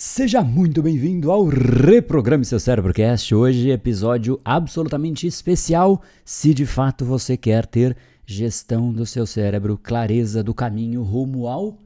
Seja muito bem-vindo ao Reprograme Seu Cérebrocast. Hoje, episódio absolutamente especial. Se de fato você quer ter gestão do seu cérebro, clareza do caminho rumo ao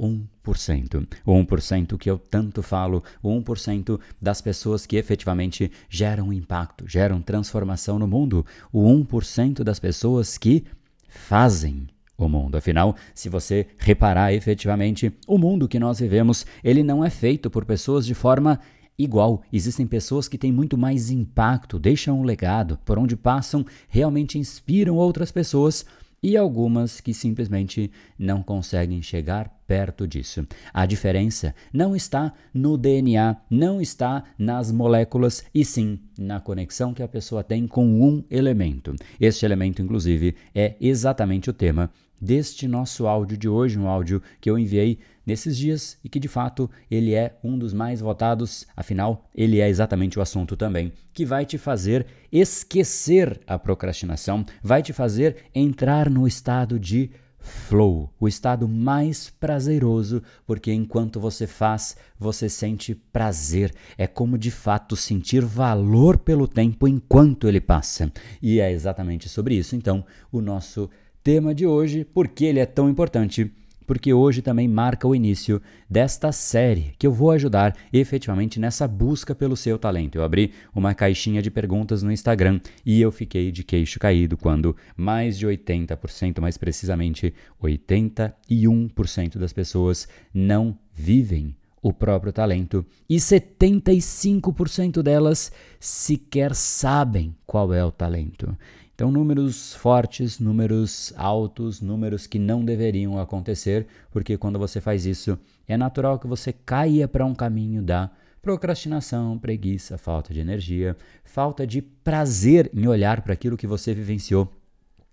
1%. O 1% que eu tanto falo, o 1% das pessoas que efetivamente geram impacto, geram transformação no mundo, o 1% das pessoas que fazem o mundo. Afinal, se você reparar efetivamente, o mundo que nós vivemos, ele não é feito por pessoas de forma igual. Existem pessoas que têm muito mais impacto, deixam um legado, por onde passam, realmente inspiram outras pessoas e algumas que simplesmente não conseguem chegar perto disso. A diferença não está no DNA, não está nas moléculas, e sim na conexão que a pessoa tem com um elemento. Este elemento, inclusive, é exatamente o tema deste nosso áudio de hoje, um áudio que eu enviei nesses dias e que de fato ele é um dos mais votados, afinal, ele é exatamente o assunto também que vai te fazer esquecer a procrastinação, vai te fazer entrar no estado de flow, o estado mais prazeroso, porque enquanto você faz, você sente prazer. É como de fato sentir valor pelo tempo enquanto ele passa. E é exatamente sobre isso, então, o nosso tema de hoje, por que ele é tão importante? Porque hoje também marca o início desta série que eu vou ajudar efetivamente nessa busca pelo seu talento. Eu abri uma caixinha de perguntas no Instagram e eu fiquei de queixo caído quando mais de 80%, mais precisamente 81% das pessoas não vivem o próprio talento e 75% delas sequer sabem qual é o talento. Então, números fortes, números altos, números que não deveriam acontecer, porque quando você faz isso, é natural que você caia para um caminho da procrastinação, preguiça, falta de energia, falta de prazer em olhar para aquilo que você vivenciou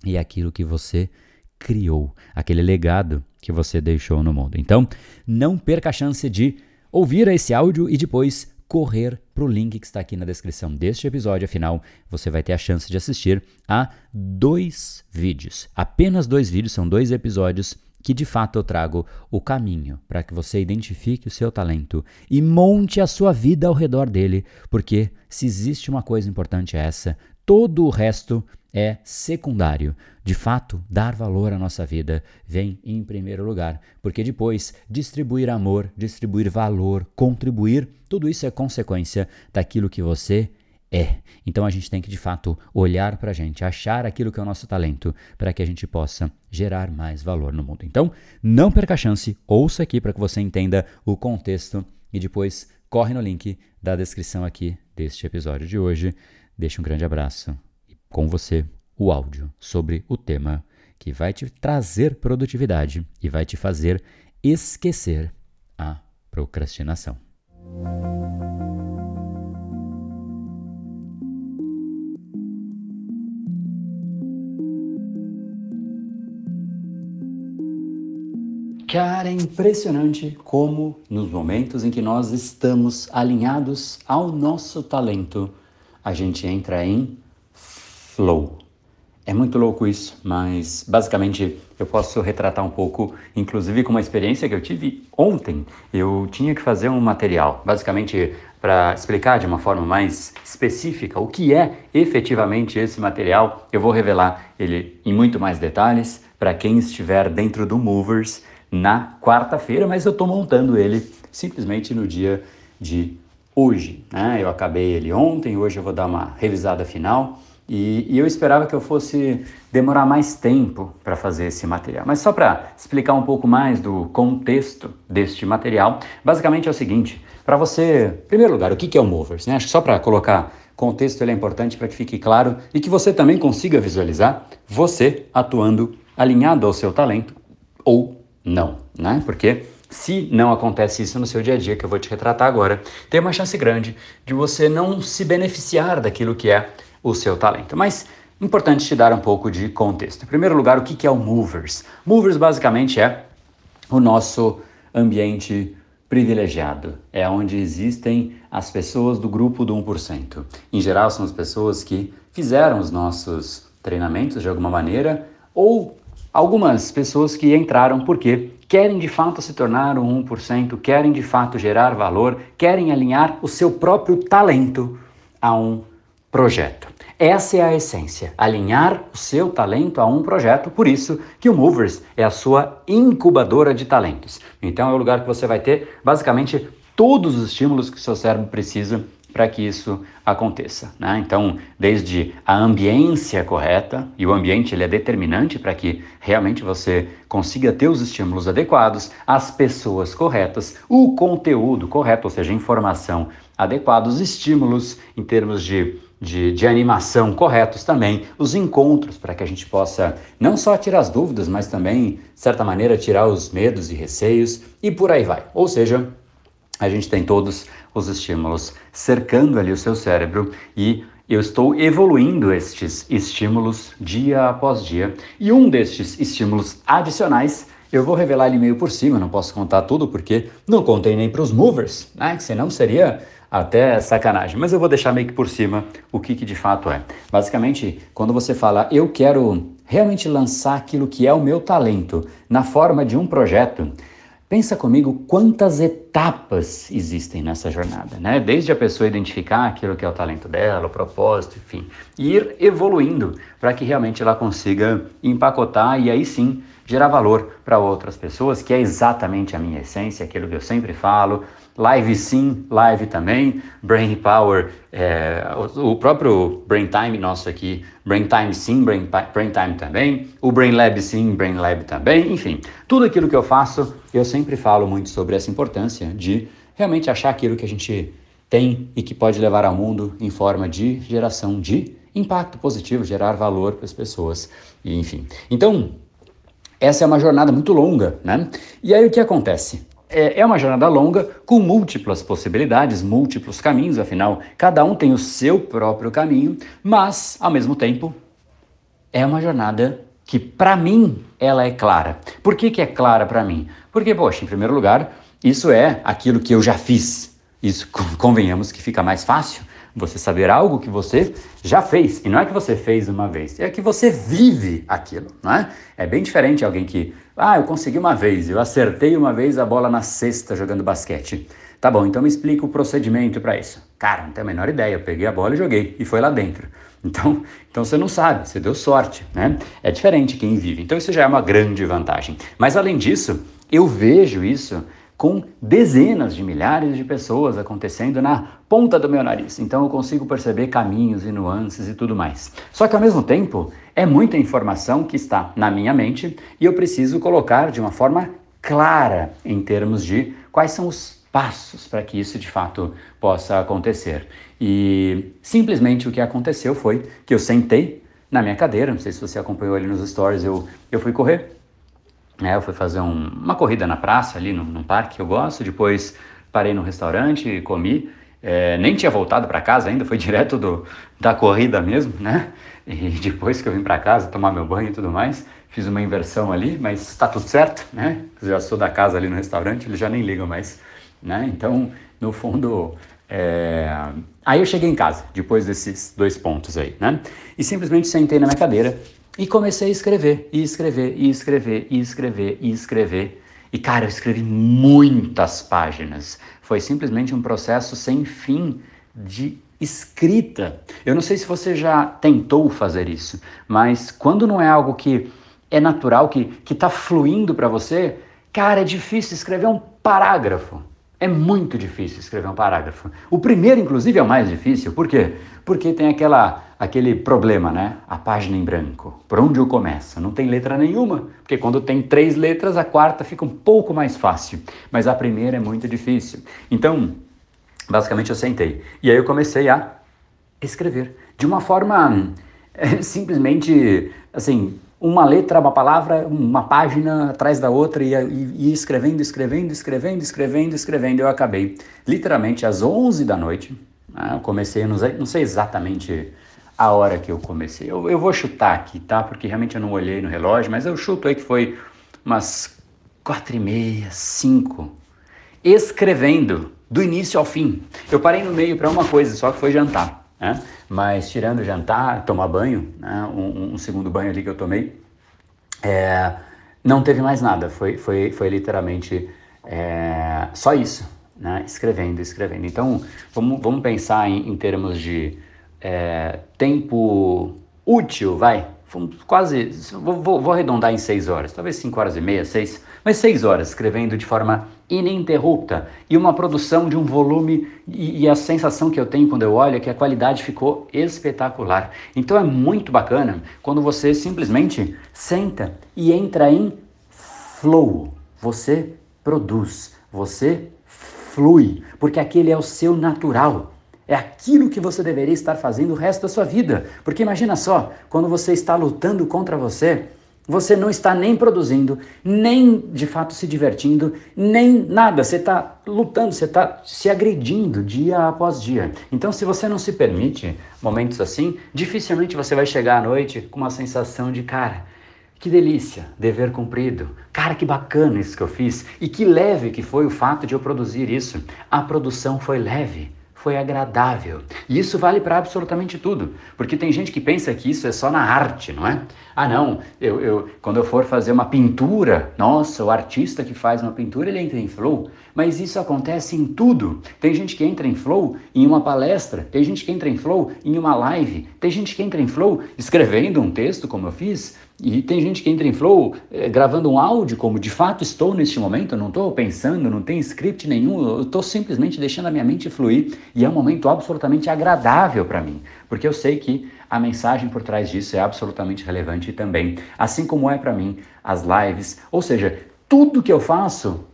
e aquilo que você criou, aquele legado que você deixou no mundo. Então, não perca a chance de ouvir esse áudio e depois correr para o link que está aqui na descrição deste episódio. Afinal, você vai ter a chance de assistir a dois vídeos. Apenas dois vídeos, são dois episódios que de fato eu trago o caminho para que você identifique o seu talento e monte a sua vida ao redor dele, porque se existe uma coisa importante é essa, todo o resto é secundário. De fato, dar valor à nossa vida vem em primeiro lugar, porque depois distribuir amor, distribuir valor, contribuir, tudo isso é consequência daquilo que você é. Então a gente tem que de fato olhar para a gente, achar aquilo que é o nosso talento, para que a gente possa gerar mais valor no mundo. Então, não perca a chance, ouça aqui para que você entenda o contexto e depois corre no link da descrição aqui deste episódio de hoje. Deixe um grande abraço com você o áudio sobre o tema que vai te trazer produtividade e vai te fazer esquecer a procrastinação. Cara, é impressionante como, nos momentos em que nós estamos alinhados ao nosso talento, a gente entra em flow. É muito louco isso, mas basicamente eu posso retratar um pouco, inclusive com uma experiência que eu tive ontem. Eu tinha que fazer um material, basicamente para explicar de uma forma mais específica o que é efetivamente esse material. Eu vou revelar ele em muito mais detalhes para quem estiver dentro do Movers na quarta-feira, mas eu estou montando ele simplesmente no dia de hoje. Né? Eu acabei ele ontem, hoje eu vou dar uma revisada final. E, e, eu esperava que eu fosse demorar mais tempo para fazer esse material. Mas só para explicar um pouco mais do contexto deste material, basicamente é o seguinte: para você, em primeiro lugar, o que é o Movers? Né? Acho que só para colocar contexto ele é importante para que fique claro e que você também consiga visualizar você atuando alinhado ao seu talento ou não, né? Porque se não acontece isso no seu dia a dia, que eu vou te retratar agora, tem uma chance grande de você não se beneficiar daquilo que é o seu talento. Mas importante te dar um pouco de contexto. Em primeiro lugar, o que é o Movers? Movers basicamente é o nosso ambiente privilegiado. É onde existem as pessoas do grupo do 1%. Em geral, são as pessoas que fizeram os nossos treinamentos de alguma maneira ou algumas pessoas que entraram porque querem de fato se tornar um 1%, querem de fato gerar valor, querem alinhar o seu próprio talento a um projeto. Essa é a essência, alinhar o seu talento a um projeto, por isso que o Movers é a sua incubadora de talentos. Então é o lugar que você vai ter basicamente todos os estímulos que o seu cérebro precisa para que isso aconteça. Né? Então, desde a ambiência correta, e o ambiente ele é determinante para que realmente você consiga ter os estímulos adequados, as pessoas corretas, o conteúdo correto, ou seja, informação adequada, os estímulos em termos de de, de, animação corretos também, os encontros para que a gente possa não só tirar as dúvidas, mas também, de certa maneira, tirar os medos e receios e por aí vai. Ou seja, a gente tem todos os estímulos cercando ali o seu cérebro e eu estou evoluindo estes estímulos dia após dia. E um destes estímulos adicionais eu vou revelar ele meio por cima, não posso contar tudo porque não contei nem para os movers, né? Que senão seria até sacanagem. Mas eu vou deixar meio que por cima o que, que de fato é. Basicamente, quando você fala eu quero realmente lançar aquilo que é o meu talento na forma de um projeto, Pensa comigo quantas etapas existem nessa jornada, né? Desde a pessoa identificar aquilo que é o talento dela, o propósito, enfim, e ir evoluindo para que realmente ela consiga empacotar e aí sim gerar valor para outras pessoas, que é exatamente a minha essência, aquilo que eu sempre falo. Live sim, live também, Brain Power, é, o, o, próprio Brain Time nosso aqui, Brain Time sim, Brain, Brain Time também, o Brain Lab sim, Brain Lab também, enfim, tudo aquilo que eu faço, eu sempre falo muito sobre essa importância de realmente achar aquilo que a gente tem e que pode levar ao mundo em forma de geração de impacto positivo, gerar valor para as pessoas, e enfim. Então, essa é uma jornada muito longa, né? E aí o que acontece? É, é uma jornada longa com múltiplas possibilidades, múltiplos caminhos, afinal, cada um tem o seu próprio caminho, mas, ao mesmo tempo, é uma jornada que, para mim, ela é clara. Por que, que é clara para mim? Porque, poxa, em primeiro lugar, isso é aquilo que eu já fiz. Isso, convenhamos que fica mais fácil você saber algo que você já fez. E não é que você fez uma vez, é que você vive aquilo, não é? É bem diferente alguém que, ah, eu consegui uma vez, eu acertei uma vez a bola na cesta jogando basquete. Tá bom, então me explica o procedimento para isso. Cara, não tenho a menor ideia, eu peguei a bola e joguei, e foi lá dentro. Então, então você não sabe, você deu sorte, né? É diferente quem vive. Então isso já é uma grande vantagem. Mas além disso, eu vejo isso com dezenas de milhares de pessoas acontecendo na ponta do meu nariz. Então eu consigo perceber caminhos e nuances e tudo mais. Só que ao mesmo tempo, é muita informação que está na minha mente e eu preciso colocar de uma forma clara em termos de quais são os passos para que isso de fato possa acontecer. E simplesmente o que aconteceu foi que eu sentei na minha cadeira, não sei se você acompanhou ali nos stories, eu, eu fui correr é, eu fui fazer um, uma corrida na praça ali, num, parque que eu gosto, depois parei no restaurante comi. É, nem tinha voltado para casa ainda, foi direto do, da corrida mesmo, né? E depois que eu vim para casa tomar meu banho e tudo mais, fiz uma inversão ali, mas está tudo certo, né? Já sou da casa ali no restaurante, eles já nem ligam mais, né? Então, no fundo, é... aí eu cheguei em casa, depois desses dois pontos aí, né? E simplesmente sentei na minha cadeira e comecei a escrever, e escrever, e escrever, e escrever, e escrever. E cara, eu escrevi muitas páginas. Foi simplesmente um processo sem fim de escrita. Eu não sei se você já tentou fazer isso, mas quando não é algo que é natural, que está fluindo para você, cara, é difícil escrever um parágrafo. É muito difícil escrever um parágrafo. O primeiro, inclusive, é o mais difícil. Por quê? Porque tem aquela, aquele problema, né? A página em branco. Por onde eu começo? Não tem letra nenhuma. Porque quando tem três letras, a quarta fica um pouco mais fácil. Mas a primeira é muito difícil. Então, basicamente, eu sentei. E aí eu comecei a escrever. De uma forma é, simplesmente, assim, uma letra, uma palavra, uma página atrás da outra e, e, e, escrevendo, escrevendo, escrevendo, escrevendo, escrevendo. Eu acabei literalmente às 11 da noite. Né? Eu comecei, não sei, não sei, exatamente a hora que eu comecei. Eu, eu vou chutar aqui, tá? Porque realmente eu não olhei no relógio, mas eu chuto aí que foi umas quatro e meia, cinco, escrevendo do início ao fim. Eu parei no meio para uma coisa, só que foi jantar. Né? Mas tirando jantar, tomar banho, né? um, um, segundo banho ali que eu tomei, é, não teve mais nada, foi, foi, foi literalmente é, só isso, né? escrevendo, escrevendo. Então, vamos, vamos pensar em, em termos de é, tempo útil, vai, quase, vou, vou, vou, arredondar em seis horas, talvez cinco horas e meia, seis, mas seis horas escrevendo de forma ininterrupta e uma produção de um volume e, e, a sensação que eu tenho quando eu olho é que a qualidade ficou espetacular. Então é muito bacana quando você simplesmente senta e entra em flow. Você produz, você flui, porque aquele é o seu natural. É aquilo que você deveria estar fazendo o resto da sua vida. Porque imagina só, quando você está lutando contra você, você não está nem produzindo, nem de fato se divertindo, nem nada. Você está lutando, você está se agredindo dia após dia. Então, se você não se permite momentos assim, dificilmente você vai chegar à noite com uma sensação de cara. Que delícia, dever cumprido. Cara, que bacana isso que eu fiz. E que leve que foi o fato de eu produzir isso. A produção foi leve foi agradável. E isso vale para absolutamente tudo, porque tem gente que pensa que isso é só na arte, não é? Ah, não, eu, eu, quando eu for fazer uma pintura, nossa, o artista que faz uma pintura, ele entra em flow. Mas isso acontece em tudo. Tem gente que entra em flow em uma palestra, tem gente que entra em flow em uma live, tem gente que entra em flow escrevendo um texto, como eu fiz, e tem gente que entra em flow é, gravando um áudio, como de fato estou neste momento, não estou pensando, não tem script nenhum, eu estou simplesmente deixando a minha mente fluir e é um momento absolutamente agradável para mim, porque eu sei que a mensagem por trás disso é absolutamente relevante também, assim como é para mim as lives, ou seja, tudo que eu faço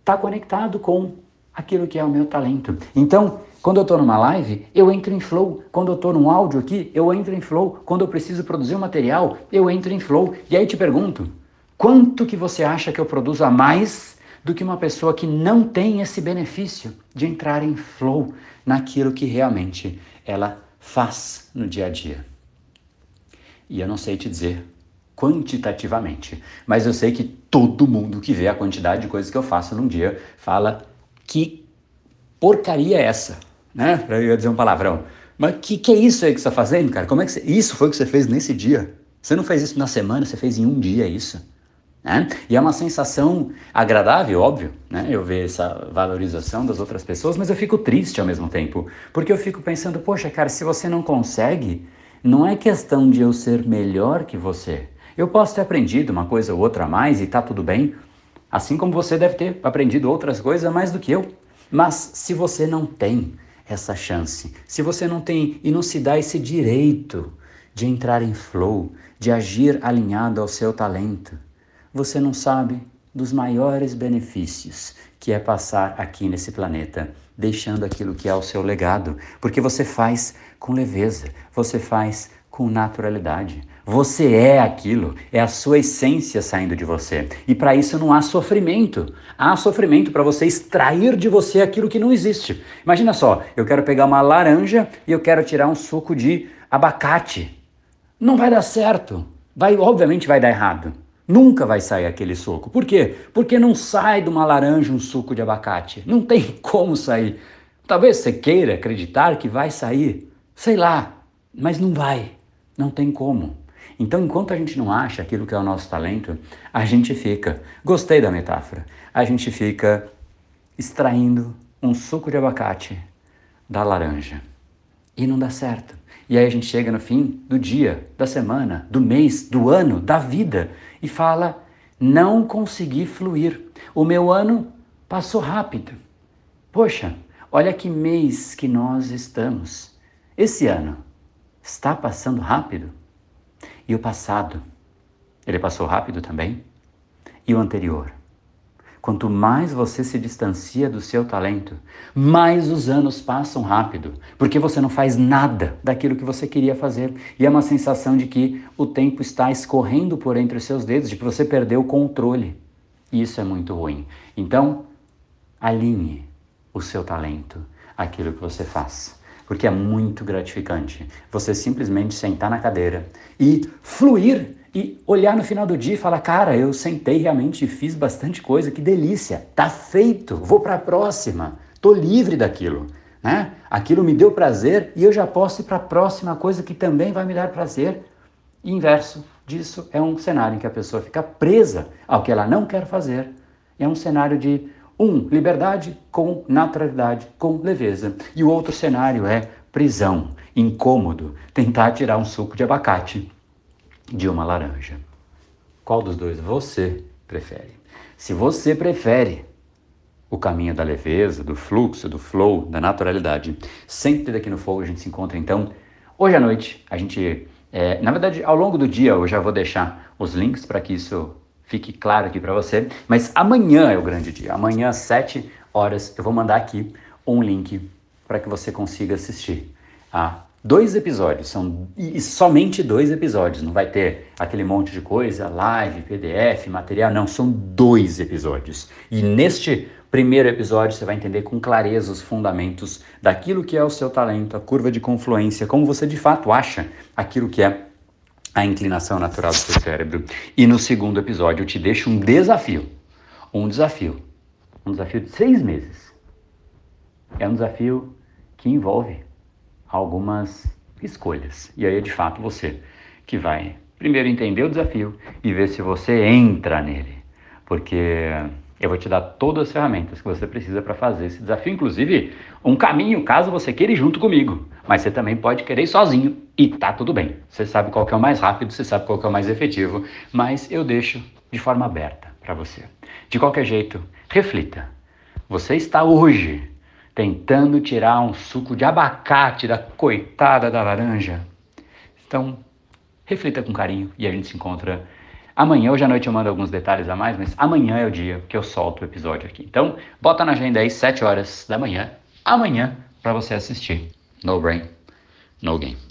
está conectado com aquilo que é o meu talento. Então, quando eu estou numa live, eu entro em flow. Quando eu estou num áudio aqui, eu entro em flow. Quando eu preciso produzir um material, eu entro em flow. E aí te pergunto, quanto que você acha que eu produzo a mais do que uma pessoa que não tem esse benefício de entrar em flow naquilo que realmente ela faz no dia a dia? E eu não sei te dizer quantitativamente, mas eu sei que todo mundo que vê a quantidade de coisas que eu faço num dia fala que porcaria é essa? Né? Eu dizer um palavrão. Mas que que é isso aí que você está fazendo, cara? Como é que você... Isso foi o que você fez nesse dia? Você não fez isso na semana, você fez em um dia isso. Né? E é uma sensação agradável, óbvio, né? Eu ver essa valorização das outras pessoas, mas eu fico triste ao mesmo tempo. Porque eu fico pensando, poxa, cara, se você não consegue, não é questão de eu ser melhor que você. Eu posso ter aprendido uma coisa ou outra a mais e tá tudo bem. Assim como você deve ter aprendido outras coisas mais do que eu. Mas se você não tem essa chance, se você não tem e não se dá esse direito de entrar em flow, de agir alinhado ao seu talento, você não sabe dos maiores benefícios que é passar aqui nesse planeta, deixando aquilo que é o seu legado, porque você faz com leveza, você faz com naturalidade. Você é aquilo, é a sua essência saindo de você. E para isso não há sofrimento. Há sofrimento para você extrair de você aquilo que não existe. Imagina só, eu quero pegar uma laranja e eu quero tirar um suco de abacate. Não vai dar certo. Vai, obviamente vai dar errado. Nunca vai sair aquele suco. Por quê? Porque não sai de uma laranja um suco de abacate. Não tem como sair. Talvez você queira acreditar que vai sair. Sei lá, mas não vai. Não tem como. Então, enquanto a gente não acha aquilo que é o nosso talento, a gente fica, gostei da metáfora, a gente fica extraindo um suco de abacate da laranja. E não dá certo. E aí a gente chega no fim do dia, da semana, do mês, do ano, da vida e fala: não consegui fluir. O meu ano passou rápido. Poxa, olha que mês que nós estamos. Esse ano está passando rápido. E o passado, ele passou rápido também? E o anterior? Quanto mais você se distancia do seu talento, mais os anos passam rápido, porque você não faz nada daquilo que você queria fazer. E é uma sensação de que o tempo está escorrendo por entre os seus dedos, de que você perdeu o controle. E isso é muito ruim. Então, alinhe o seu talento àquilo que você faz porque é muito gratificante você simplesmente sentar na cadeira e fluir e olhar no final do dia e falar: "Cara, eu sentei realmente e fiz bastante coisa, que delícia. Tá feito. Vou para a próxima. Tô livre daquilo." Né? Aquilo me deu prazer e eu já posso ir para a próxima coisa que também vai me dar prazer. E inverso, disso é um cenário em que a pessoa fica presa ao que ela não quer fazer. É um cenário de um, liberdade com naturalidade, com leveza. E o outro cenário é prisão, incômodo, tentar tirar um suco de abacate de uma laranja. Qual dos dois você prefere? Se você prefere o caminho da leveza, do fluxo, do flow, da naturalidade, sempre daqui no Flow a gente se encontra então hoje à noite. A gente, é, na verdade, ao longo do dia eu já vou deixar os links para que isso fique claro aqui para você. Mas amanhã é o grande dia. Amanhã às 7 horas eu vou mandar aqui um link para que você consiga assistir a dois episódios, são e somente dois episódios, não vai ter aquele monte de coisa, live, PDF, material, não, são dois episódios. E neste primeiro episódio você vai entender com clareza os fundamentos daquilo que é o seu talento, a curva de confluência, como você de fato acha aquilo que é a inclinação natural do seu cérebro. E no segundo episódio eu te deixo um desafio. Um desafio. Um desafio de seis meses. É um desafio que envolve algumas escolhas. E aí é de fato você que vai primeiro entender o desafio e ver se você entra nele. Porque eu vou te dar todas as ferramentas que você precisa para fazer esse desafio, inclusive um caminho caso você queira ir junto comigo. Mas você também pode querer ir sozinho e tá tudo bem. Você sabe qual é o mais rápido, você sabe qual é o mais efetivo, mas eu deixo de forma aberta para você. De qualquer jeito, reflita. Você está hoje tentando tirar um suco de abacate da coitada da laranja. Então, reflita com carinho e a gente se encontra Amanhã, hoje à noite eu mando alguns detalhes a mais, mas amanhã é o dia que eu solto o episódio aqui. Então, bota na agenda aí, 7 horas da manhã, amanhã, para você assistir. No Brain, No Game.